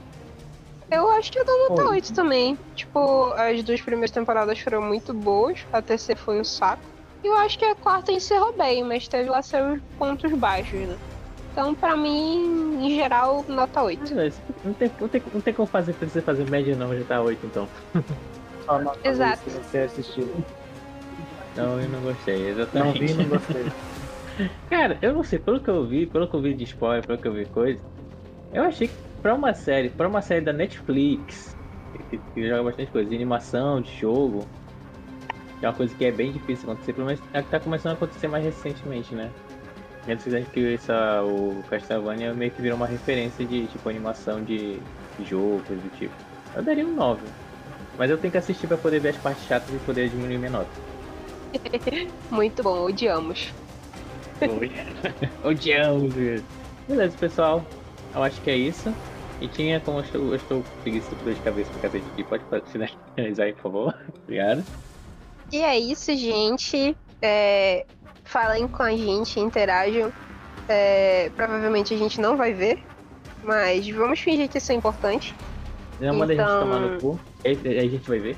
Eu acho que eu dou nota Oi. 8 também. Tipo, as duas primeiras temporadas foram muito boas, a terceira foi um saco. E eu acho que a quarta encerrou bem, mas teve lá seus pontos baixos, né? Então, pra mim, em geral, nota 8. Beleza, não tem, não tem, não tem como fazer, precisa fazer média não, já tá 8 então. Só nota Exato. Se você assistiu. Não, eu não gostei, Não exatamente. vi e não gostei. Cara, eu não sei, pelo que eu vi, pelo que eu vi de spoiler, pelo que eu vi coisa, eu achei que pra uma série, pra uma série da Netflix, que, que joga bastante coisa, de animação, de jogo, que é uma coisa que é bem difícil acontecer, pelo menos é que tá começando a acontecer mais recentemente, né? Antes acho que essa, o Castlevania meio que virou uma referência de tipo animação de, de jogo, coisa do tipo. Eu daria um 9. Mas eu tenho que assistir pra poder ver as partes chatas e poder diminuir minha nota. Muito bom, odiamos. Odiamos. Beleza, pessoal. Eu acho que é isso. E tinha como eu estou, eu estou preguiça de dor de cabeça pra cacete aqui. Pode finalizar aí, por favor. Obrigado. E é isso, gente. É, falem com a gente, interajam. É, provavelmente a gente não vai ver, mas vamos fingir que isso é importante. Não manda a Então- gente tomar no cu. Aí, aí a gente vai ver.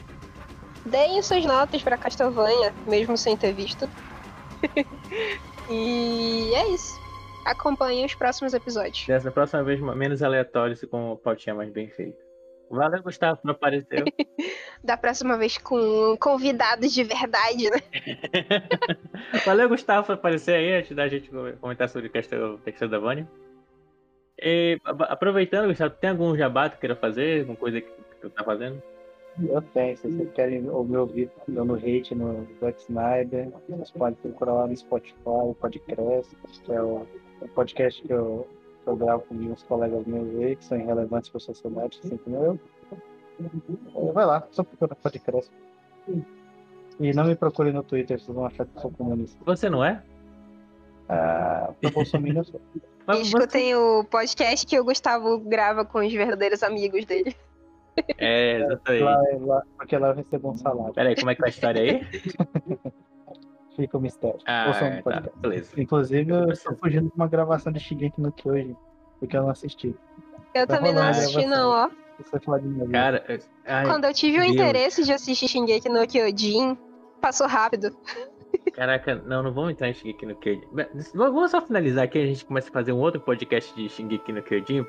Deem suas notas pra Castlevania, mesmo sem ter visto. e é isso. Acompanhem os próximos episódios. Dessa próxima vez, menos aleatórios e com pautinha mais bem feita. Valeu, Gustavo, por aparecer. Da próxima vez com convidados de verdade, né? Valeu, Gustavo, por aparecer aí, antes da gente comentar sobre Castel- Castlevania. E a- aproveitando, Gustavo, tem algum jabá que queira fazer? Alguma coisa que tu tá fazendo? Eu tenho, se vocês querem me ouvir dando hate no Zack Snyder, vocês podem procurar lá no Spotify, o Podcast, que é o, o podcast que eu, que eu gravo com uns colegas meus aí, que são irrelevantes para a sociedade, assim como eu. Vai lá, só procura podcast. E não me procure no Twitter, vocês vão achar que eu sou comunista. Você não é? Ah, pro Bolsonaro eu sou. Mas E você... escutem o podcast que o Gustavo grava com os verdadeiros amigos dele. É, exatamente. Lá, lá, porque lá eu recebo um salário. Peraí, como é que é a história aí? Fica o mistério. Ah, no tá, beleza. Inclusive, eu estou fugindo de uma gravação de Shigeki no Kyojin, porque eu não assisti. Eu Vai também não assisti, não, ó. Cara, ai, Quando eu tive o Deus. interesse de assistir Shingeki no Kyojin, passou rápido. caraca, não, não vamos entrar em Shingeki no Kyojin. Vamos só finalizar aqui, a gente começa a fazer um outro podcast de Shingeki no Kyojin.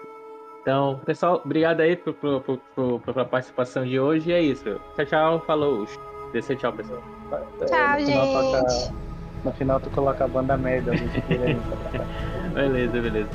Então, pessoal, obrigado aí por, por, por, por- pela participação de hoje. E é isso. Tchau, tchau. Falou. Descer tchau, pessoal. Tchau, no final gente. toca- no final tu coloca a banda merda. Kyojin. Beleza, beleza.